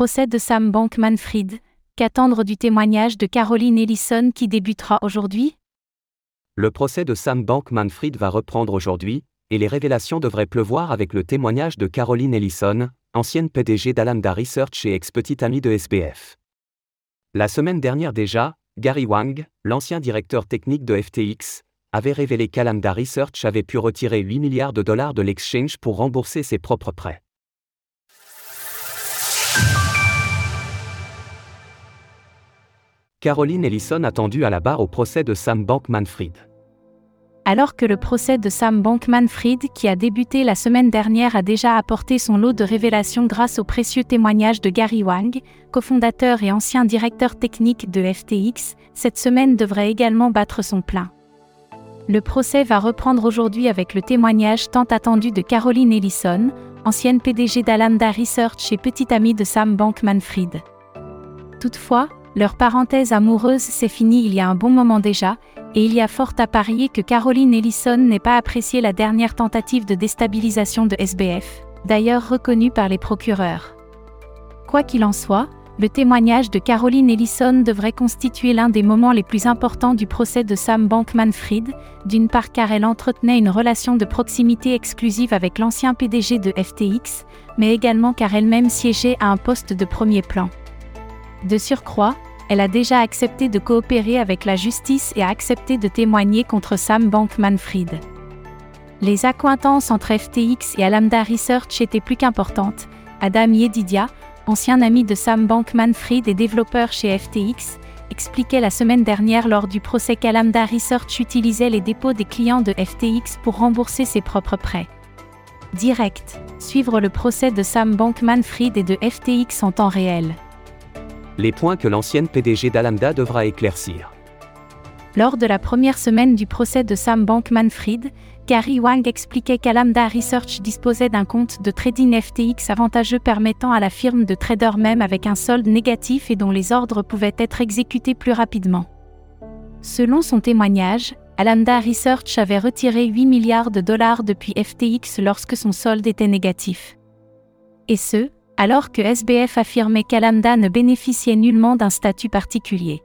procès de Sam Bankman-Fried, qu'attendre du témoignage de Caroline Ellison qui débutera aujourd'hui? Le procès de Sam Bankman-Fried va reprendre aujourd'hui, et les révélations devraient pleuvoir avec le témoignage de Caroline Ellison, ancienne PDG d'Alamda Research et ex-petite amie de SBF. La semaine dernière déjà, Gary Wang, l'ancien directeur technique de FTX, avait révélé qu'Alamda Research avait pu retirer 8 milliards de dollars de l'exchange pour rembourser ses propres prêts. Caroline Ellison attendue à la barre au procès de Sam Bankman-Fried. Alors que le procès de Sam Bankman-Fried qui a débuté la semaine dernière a déjà apporté son lot de révélations grâce au précieux témoignage de Gary Wang, cofondateur et ancien directeur technique de FTX, cette semaine devrait également battre son plein. Le procès va reprendre aujourd'hui avec le témoignage tant attendu de Caroline Ellison, ancienne PDG d'Alamda Research et petite amie de Sam Bankman-Fried. Toutefois, leur parenthèse amoureuse s'est finie il y a un bon moment déjà, et il y a fort à parier que Caroline Ellison n'ait pas apprécié la dernière tentative de déstabilisation de SBF, d'ailleurs reconnue par les procureurs. Quoi qu'il en soit, le témoignage de Caroline Ellison devrait constituer l'un des moments les plus importants du procès de Sam Bankman-Fried, d'une part car elle entretenait une relation de proximité exclusive avec l'ancien PDG de FTX, mais également car elle-même siégeait à un poste de premier plan. De surcroît, elle a déjà accepté de coopérer avec la justice et a accepté de témoigner contre Sam Bankman-Fried. Les accointances entre FTX et Alamda Research étaient plus qu'importantes. Adam Yedidia, ancien ami de Sam Bankman-Fried et développeur chez FTX, expliquait la semaine dernière lors du procès qu'Alamda Research utilisait les dépôts des clients de FTX pour rembourser ses propres prêts. Direct, suivre le procès de Sam Bankman-Fried et de FTX en temps réel les points que l'ancienne PDG d'Alamda devra éclaircir. Lors de la première semaine du procès de Sam Bankman-Fried, Gary Wang expliquait qu'Alamda Research disposait d'un compte de trading FTX avantageux permettant à la firme de traders même avec un solde négatif et dont les ordres pouvaient être exécutés plus rapidement. Selon son témoignage, Alamda Research avait retiré 8 milliards de dollars depuis FTX lorsque son solde était négatif. Et ce, alors que SBF affirmait qu'Alamda ne bénéficiait nullement d'un statut particulier.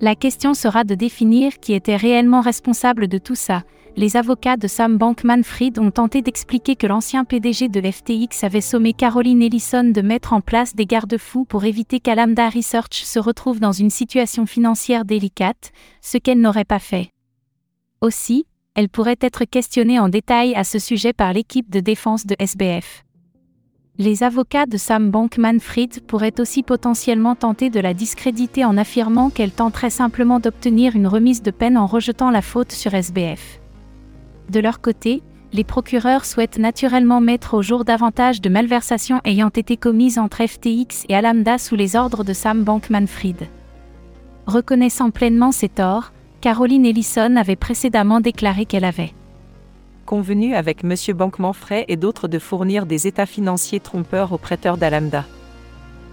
La question sera de définir qui était réellement responsable de tout ça. Les avocats de Sam Bankman-Fried ont tenté d'expliquer que l'ancien PDG de FTX avait sommé Caroline Ellison de mettre en place des garde-fous pour éviter qu'Alamda Research se retrouve dans une situation financière délicate, ce qu'elle n'aurait pas fait. Aussi, elle pourrait être questionnée en détail à ce sujet par l'équipe de défense de SBF. Les avocats de Sam Bankman-Fried pourraient aussi potentiellement tenter de la discréditer en affirmant qu'elle tenterait simplement d'obtenir une remise de peine en rejetant la faute sur SBF. De leur côté, les procureurs souhaitent naturellement mettre au jour davantage de malversations ayant été commises entre FTX et Alamda sous les ordres de Sam Bankman-Fried. Reconnaissant pleinement ses torts, Caroline Ellison avait précédemment déclaré qu'elle avait convenu avec M. Bankman-Fray et d'autres de fournir des états financiers trompeurs aux prêteurs d'Alamda.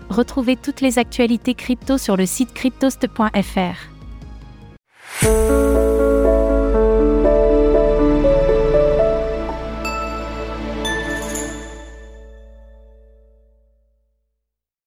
Retrouvez toutes les actualités crypto sur le site cryptost.fr.